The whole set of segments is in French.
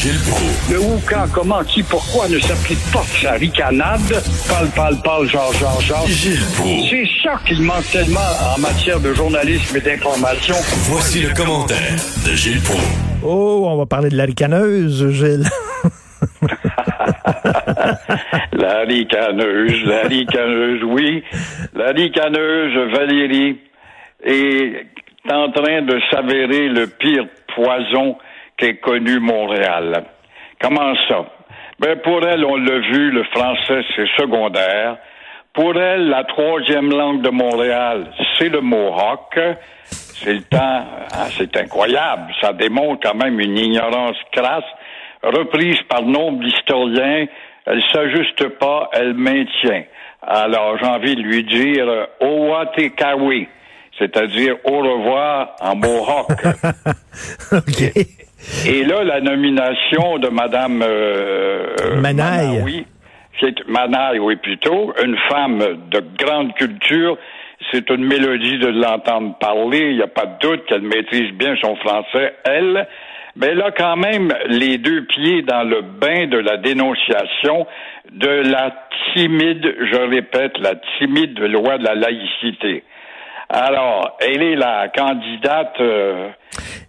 Gilles Proulx. Le où, quand, comment, qui, pourquoi ne s'applique pas sa ricanade? Parle, parle, parle, genre, genre, genre. Gilles Proulx. C'est ça qu'il manque tellement en matière de journalisme et d'information. Voici le commentaire de Gilles Proulx. Oh, on va parler de la ricaneuse, Gilles. La ricaneuse, la ricaneuse, oui. La ricaneuse Valérie est en train de s'avérer le pire poison qu'ait connu Montréal. Comment ça? Ben, pour elle, on l'a vu, le français, c'est secondaire. Pour elle, la troisième langue de Montréal, c'est le Mohawk. C'est le temps, ah, c'est incroyable. Ça démontre quand même une ignorance crasse, reprise par nombre d'historiens. Elle s'ajuste pas, elle maintient. Alors, j'ai envie de lui dire euh, Owatekawi, c'est-à-dire au revoir en Mohawk. OK. Et là, la nomination de Madame euh, Manaille. Manaoui, c'est Manaille, oui, plutôt, une femme de grande culture. C'est une mélodie de l'entendre parler. Il n'y a pas de doute qu'elle maîtrise bien son français, elle. Mais là, quand même, les deux pieds dans le bain de la dénonciation de la timide, je répète, la timide loi de la laïcité. Alors, elle est la candidate euh,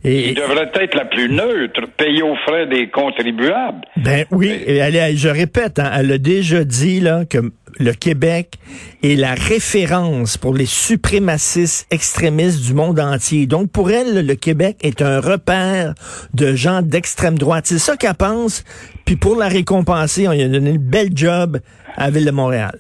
Et, qui devrait être la plus neutre, payée aux frais des contribuables. ben oui, et elle je répète, hein, elle a déjà dit là, que le Québec est la référence pour les suprémacistes extrémistes du monde entier. Donc pour elle, le Québec est un repère de gens d'extrême droite. C'est ça qu'elle pense. Puis pour la récompenser, on lui a donné une belle job à la ville de Montréal.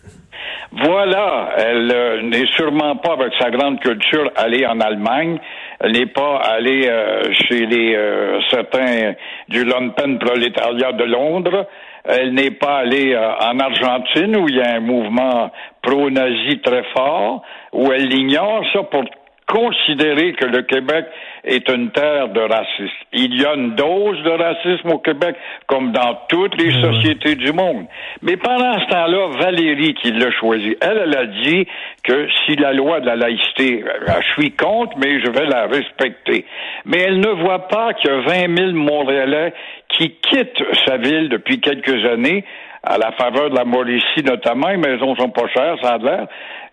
Voilà, elle euh, n'est sûrement pas avec sa grande culture allée en Allemagne. Elle n'est pas allée euh, chez les euh, certains du Lumpen prolétariat de Londres. Elle n'est pas allée euh, en Argentine où il y a un mouvement pro-nazi très fort, où elle ignore ça pour considérer que le Québec est une terre de racisme. Il y a une dose de racisme au Québec, comme dans toutes les sociétés du monde. Mais pendant ce temps-là, Valérie, qui l'a choisi, elle, elle a dit que si la loi de la laïcité, euh, je suis contre, mais je vais la respecter. Mais elle ne voit pas qu'il y a 20 000 Montréalais qui quittent sa ville depuis quelques années à la faveur de la Mauricie notamment, les maisons sont pas chères, ça a l'air,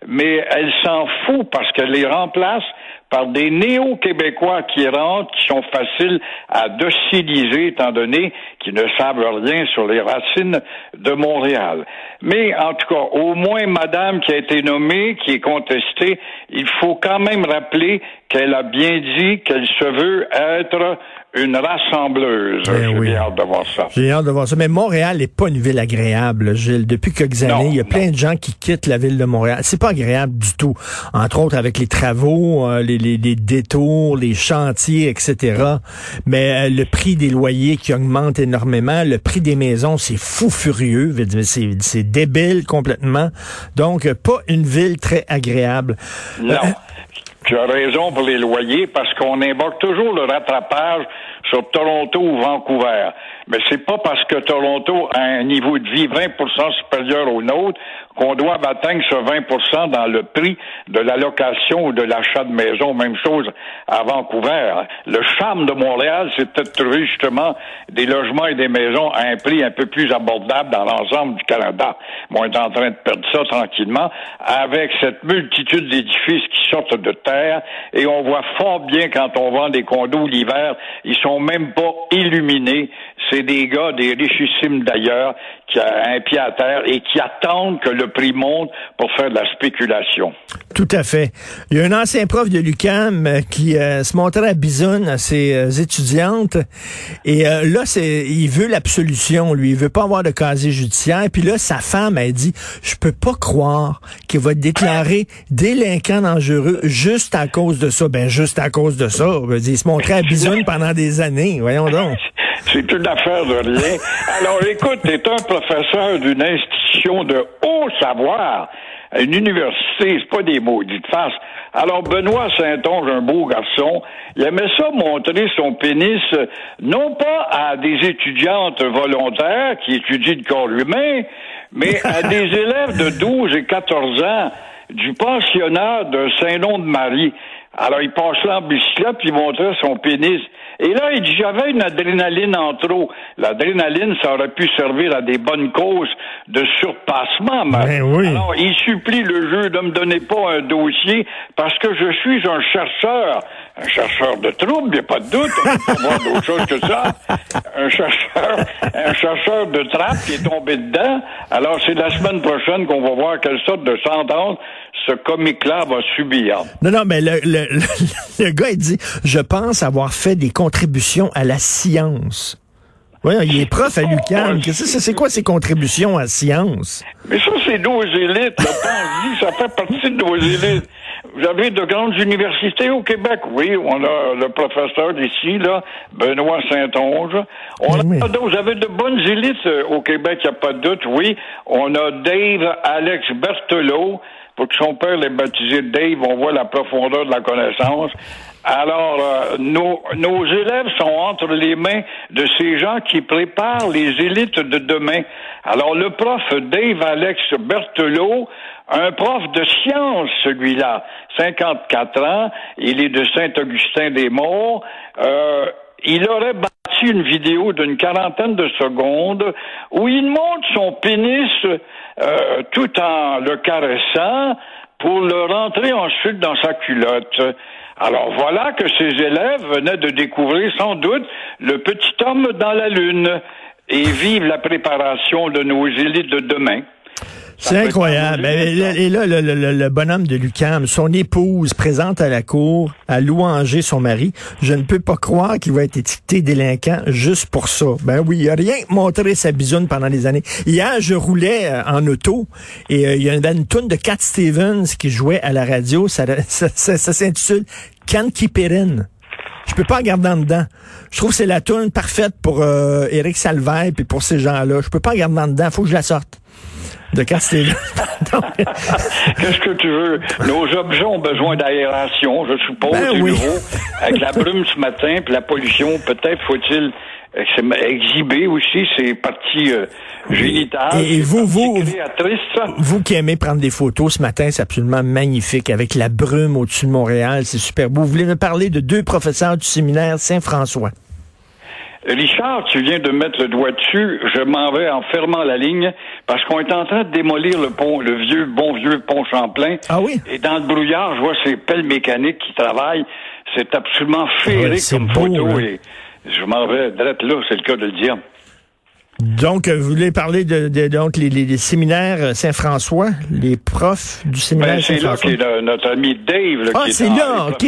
mais elle s'en fout parce qu'elle les remplace par des néo-québécois qui rentrent, qui sont faciles à dociliser, étant donné qu'ils ne savent rien sur les racines de Montréal. Mais en tout cas, au moins Madame qui a été nommée, qui est contestée, il faut quand même rappeler qu'elle a bien dit qu'elle se veut être une rassembleuse. Ben J'ai oui. hâte de voir ça. J'ai hâte de voir ça. Mais Montréal n'est pas une ville agréable, Gilles. Depuis quelques Non, années, il y a non. plein de gens qui quittent la ville de Montréal. C'est pas agréable du tout. Entre autres avec les travaux, euh, les, les, les détours, les chantiers, etc. Mais euh, le prix des loyers qui augmente énormément, le prix des maisons, c'est fou furieux. C'est débile complètement. Donc, euh, pas une ville très agréable. Non. Euh, Tu as raison pour les loyers parce qu'on invoque toujours le rattrapage sur Toronto ou Vancouver. Mais c'est pas parce que Toronto a un niveau de vie 20% supérieur au nôtre qu'on doit atteindre ce 20% dans le prix de la location ou de l'achat de maison. Même chose à Vancouver. Le charme de Montréal, c'est de trouver justement des logements et des maisons à un prix un peu plus abordable dans l'ensemble du Canada. Moi, on est en train de perdre ça tranquillement avec cette multitude d'édifices qui sortent de terre et on voit fort bien quand on vend des condos l'hiver, ils sont même pas illuminés. C'est des gars, des richissimes d'ailleurs, qui ont un pied à terre et qui attendent que le prix monte pour faire de la spéculation. Tout à fait. Il y a un ancien prof de l'UCAM euh, qui euh, se montrait à bisonne à ses euh, étudiantes et euh, là c'est il veut l'absolution lui, il veut pas avoir de casier judiciaire puis là sa femme a dit je peux pas croire qu'il va être déclaré délinquant dangereux juste à cause de ça. Ben juste à cause de ça, il se montrait à bisonne pendant des des années, voyons donc. C'est une affaire de rien. Alors, écoute, t'es un professeur d'une institution de haut savoir, une université, c'est pas des maudites faces. Alors, Benoît Saint-Onge, un beau garçon, il aimait ça montrer son pénis, non pas à des étudiantes volontaires qui étudient le corps humain, mais à des élèves de 12 et 14 ans du pensionnat de Saint-Nom-de-Marie. Alors, il passe là en bicyclette, puis il montrait son pénis. Et là, il dit, j'avais une adrénaline en trop. L'adrénaline, ça aurait pu servir à des bonnes causes de surpassement. Ben oui. Alors, il supplie le jeu de me donner pas un dossier parce que je suis un chercheur. Un chercheur de troubles, il n'y a pas de doute. On peut pas voir d'autre chose que ça. Un chercheur, un chercheur de trappe qui est tombé dedans. Alors, c'est la semaine prochaine qu'on va voir quelle sorte de sentence ce comique-là va subir. Non, non, mais le, le, le, le gars, il dit, je pense avoir fait des contributions à la science. Oui, il est prof à l'UQAM. C'est quoi ses contributions à la science? Mais ça, c'est nos élites. Le pense ça fait partie de nos élites. Vous avez de grandes universités au Québec. Oui, on a le professeur d'ici, là, Benoît Saint-Onge. On Oui. a, vous avez de bonnes élites euh, au Québec, il n'y a pas de doute. Oui, on a Dave Alex Berthelot. Son père l'ait baptisé Dave, on voit la profondeur de la connaissance. Alors, euh, nos, nos élèves sont entre les mains de ces gens qui préparent les élites de demain. Alors, le prof Dave Alex Berthelot, un prof de science, celui-là, 54 ans, il est de Saint-Augustin-des-Morts, euh, il aurait bâti une vidéo d'une quarantaine de secondes où il montre son pénis euh, tout en le caressant pour le rentrer ensuite dans sa culotte. Alors voilà que ces élèves venaient de découvrir sans doute le petit homme dans la lune et vivent la préparation de nos élites de demain. C'est incroyable. Ben, Et là, le, le- le- le bonhomme de Lucam, son épouse présente à la cour à louanger son mari. Je ne peux pas croire qu'il va être étiqueté délinquant juste pour ça. Ben oui, il a rien montré sa bisoune pendant des années. Hier, je roulais euh, en auto et euh, il y avait une toune de Cat Stevens qui jouait à la radio. Ça, ça, ça- ça s'intitule Can't Keep It In. Je peux pas regarder en dedans. Je trouve que c'est la tune parfaite pour euh, Eric Salvaire et pour ces gens-là. Je peux pas regarder en dedans. Faut que je la sorte. De. Donc, Qu'est-ce que tu veux? Nos objets ont besoin d'aération, je suppose, Ben du oui. nouveau. Avec la brume ce matin, puis la pollution, peut-être faut-il euh, exhiber aussi ces parties euh, génitales. Et- et vous, vous-. Vous qui aimez prendre des photos ce matin, c'est absolument magnifique avec la brume au-dessus de Montréal, c'est super beau. Vous voulez me parler de deux professeurs du séminaire Saint-François. Richard, tu viens de mettre le doigt dessus. Je m'en vais en fermant la ligne parce qu'on est en train de démolir le pont, le vieux, bon vieux pont Champlain. Ah oui? Et dans le brouillard, je vois ces pelles mécaniques qui travaillent. C'est absolument féerique comme beau, photo. hein. Et je m'en vais direct là, c'est le cas de le dire. Donc, euh, vous voulez parler de, de- donc les, les- les séminaires Saint-François, les profs du séminaire Ben, c'est là Saint-François? qu'est notre ami Dave. là, Ah, qui est c'est dans- là, ok.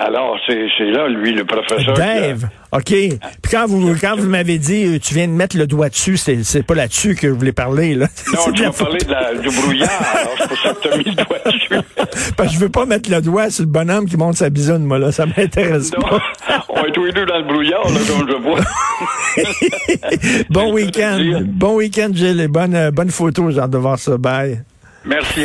Alors, c'est là, lui, le professeur. Dave, OK. Puis quand vous quand vous m'avez dit euh, tu viens de mettre le doigt dessus, c'est pas là-dessus que vous voulez parler là. Non, tu de la- du brouillard, alors c'est pour ça que tu as mis le doigt dessus. Parce que je veux pas mettre le doigt sur le bonhomme qui monte sa bisoune, moi là, ça m'intéresse pas. on est tous les deux dans le brouillard, là, comme je vois. Bon Je week-end. Bon week-end, Gilles, et bonne, euh, bonne photo, hâte de voir ça. Bye. Merci.